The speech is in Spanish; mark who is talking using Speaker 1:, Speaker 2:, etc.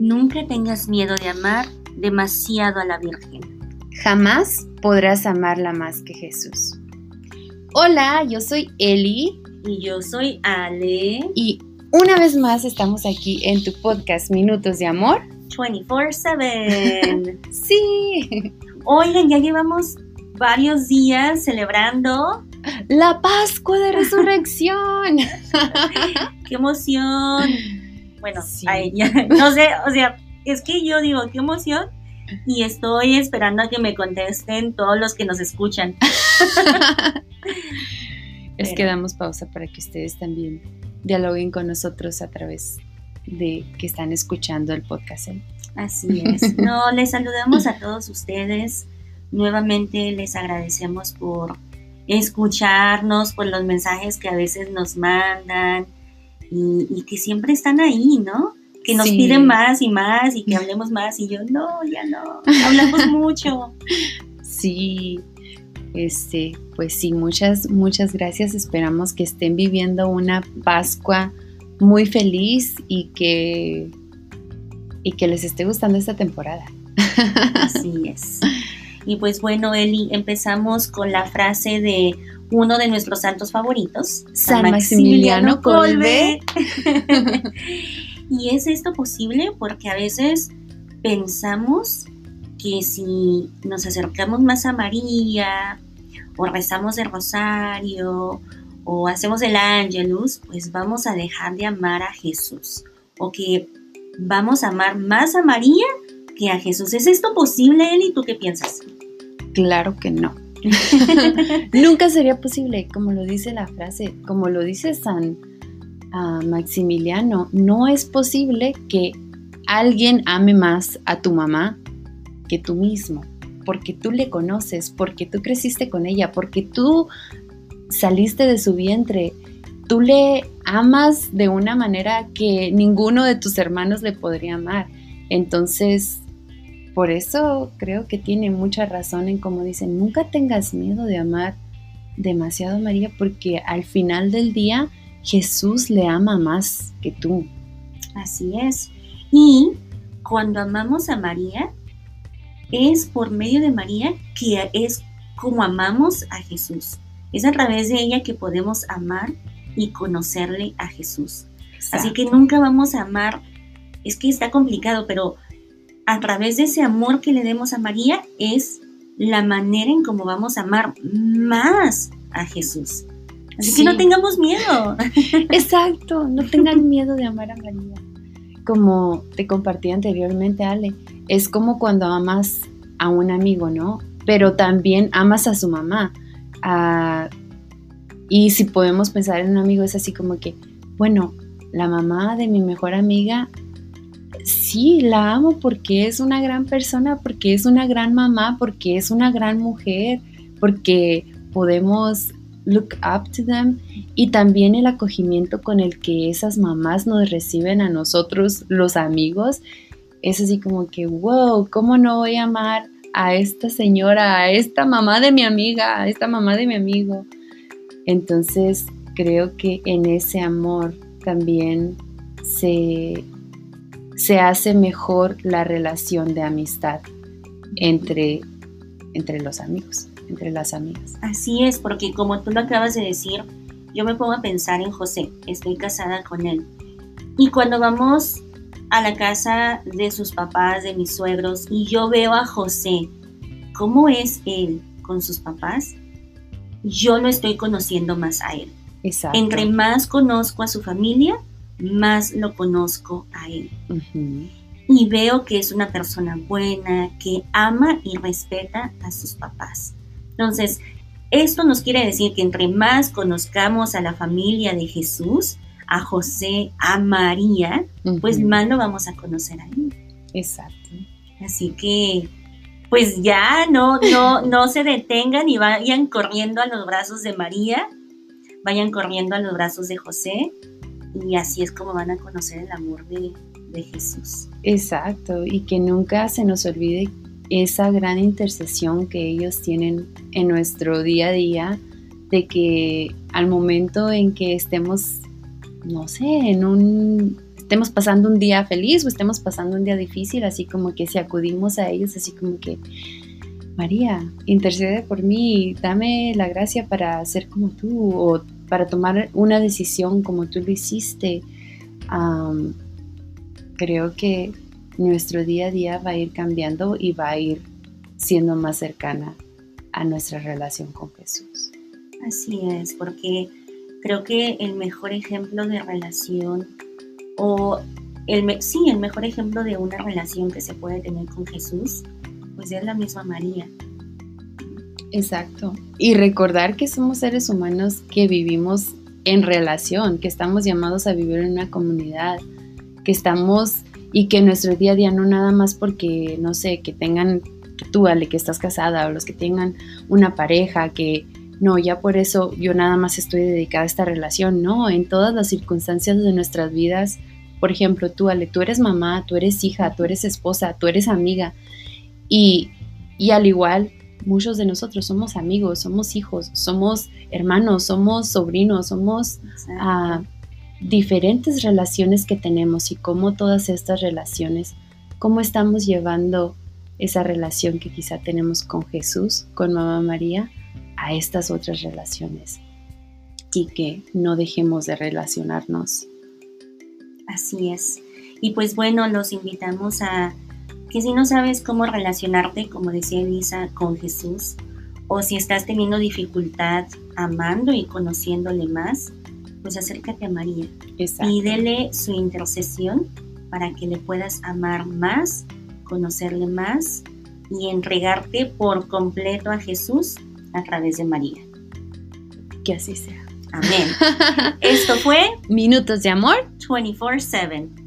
Speaker 1: Nunca tengas miedo de amar demasiado a la Virgen.
Speaker 2: Jamás podrás amarla más que Jesús. Hola, yo soy Eli.
Speaker 1: Y yo soy Ale.
Speaker 2: Y una vez más estamos aquí en tu podcast Minutos de Amor.
Speaker 1: 24/7.
Speaker 2: sí.
Speaker 1: Oigan, ya llevamos varios días celebrando
Speaker 2: la Pascua de Resurrección.
Speaker 1: ¡Qué emoción! Bueno, a ella. No sé, o sea, es que yo digo, qué emoción. Y estoy esperando a que me contesten todos los que nos escuchan.
Speaker 2: es que damos pausa para que ustedes también dialoguen con nosotros a través de que están escuchando el podcast. ¿eh?
Speaker 1: Así es. No, les saludamos a todos ustedes. Nuevamente les agradecemos por escucharnos, por los mensajes que a veces nos mandan y, que siempre están ahí, ¿no? Que nos piden más y más y que hablemos más y yo, no, ya no, hablamos mucho.
Speaker 2: Sí, este, pues sí, muchas, muchas gracias. Esperamos que estén viviendo una Pascua muy feliz y que, y que les esté gustando esta temporada.
Speaker 1: Así es. Y pues bueno, Eli, empezamos con la frase de uno de nuestros santos favoritos,
Speaker 2: San, Maximiliano, Colbe.
Speaker 1: y es esto posible porque a veces pensamos que si nos acercamos más a María o rezamos el rosario o hacemos el ángelus, pues vamos a dejar de amar a Jesús o que vamos a amar más a María que a Jesús. ¿Es esto posible, Eli? ¿Tú qué piensas?
Speaker 2: Claro que no. Nunca sería posible, como lo dice la frase, como lo dice San ah, Maximiliano, no es posible que alguien ame más a tu mamá que tú mismo, porque tú le conoces, porque tú creciste con ella, porque tú saliste de su vientre, tú le amas de una manera que ninguno de tus hermanos le podría amar. Entonces, por eso creo que tiene mucha razón en como dicen, nunca tengas miedo de amar demasiado a María porque al final del día Jesús le ama más que tú.
Speaker 1: Así es. Y cuando amamos a María, es por medio de María que es como amamos a Jesús. Es a través de ella que podemos amar y conocerle a Jesús. Así que nunca vamos a amar, es que está complicado, pero a través de ese amor que le demos a María es la manera en cómo vamos a amar más a Jesús. Así que no tengamos miedo.
Speaker 2: Exacto, no tengan miedo de amar a María. Como te compartí anteriormente, Ale, es como cuando amas a un amigo, ¿no? Pero también amas a su mamá. Ah, y si podemos pensar en un amigo, es así como que, bueno, la mamá de mi mejor amiga sí, la amo porque es una gran persona, porque es una gran mamá, porque es una gran mujer, porque podemos look up to them y también el acogimiento con el que esas mamás nos reciben a nosotros, los amigos, es así como que, wow, ¿cómo no voy a amar a esta señora, a esta mamá de mi amiga, a esta mamá de mi amigo? Entonces, creo que en ese amor también se se hace mejor la relación de amistad entre, entre los amigos, entre las amigas.
Speaker 1: Así es, porque como tú lo acabas de decir, yo me pongo a pensar en José, estoy casada con él. Y cuando vamos a la casa de sus papás, de mis suegros, y yo veo a José, cómo es él con sus papás, yo lo estoy conociendo más a él. Exacto. Entre más conozco a su familia, más lo conozco a él. Y veo que es una persona buena, que ama y respeta a sus papás. Entonces, esto nos quiere decir que entre más conozcamos a la familia de Jesús, a José, a María, pues más lo vamos a conocer a él.
Speaker 2: Exacto.
Speaker 1: Así que, pues ya no, no, no se detengan y vayan corriendo a los brazos de María, vayan corriendo a los brazos de José y así es como van a conocer el amor de, Jesús.
Speaker 2: Exacto, y que nunca se nos olvide esa gran intercesión que ellos tienen en nuestro día a día, de que al momento en que estemos, no sé, en un, estemos pasando un día feliz o estemos pasando un día difícil, así como que si acudimos a ellos, así como que, María, intercede por mí, dame la gracia para ser como tú o para tomar una decisión como tú lo hiciste. creo que nuestro día a día va a ir cambiando y va a ir siendo más cercana a nuestra relación con Jesús.
Speaker 1: Así es, porque creo que el mejor ejemplo de relación o el, sí, el mejor ejemplo de una relación que se puede tener con Jesús, pues es la misma María.
Speaker 2: Exacto. Y recordar que somos seres humanos que vivimos en relación, que estamos llamados a vivir en una comunidad, que estamos y que nuestro día a día no nada más porque, no sé, que tengan, tú, Ale, que estás casada o los que tengan una pareja, que no, ya por eso yo nada más estoy dedicada a esta relación, no, en todas las circunstancias de nuestras vidas, por ejemplo, tú, Ale, tú eres mamá, tú eres hija, tú eres esposa, tú eres amiga y, y al igual muchos de nosotros somos amigos, somos hijos, somos hermanos, somos sobrinos, somos uh, diferentes relaciones que tenemos y cómo todas estas relaciones, cómo estamos llevando esa relación que quizá tenemos con Jesús, con Mamá María, a estas otras relaciones y que no dejemos de relacionarnos.
Speaker 1: Así es. Y pues bueno, los invitamos a que si no sabes cómo relacionarte, como decía Elisa, con Jesús, o si estás teniendo dificultad amando y conociéndole más, pues acércate a María. Pídele su intercesión para que le puedas amar más, conocerle más y entregarte por completo a Jesús a través de María.
Speaker 2: Que así sea.
Speaker 1: Amén. Esto fue
Speaker 2: Minutos de Amor
Speaker 1: 24/7.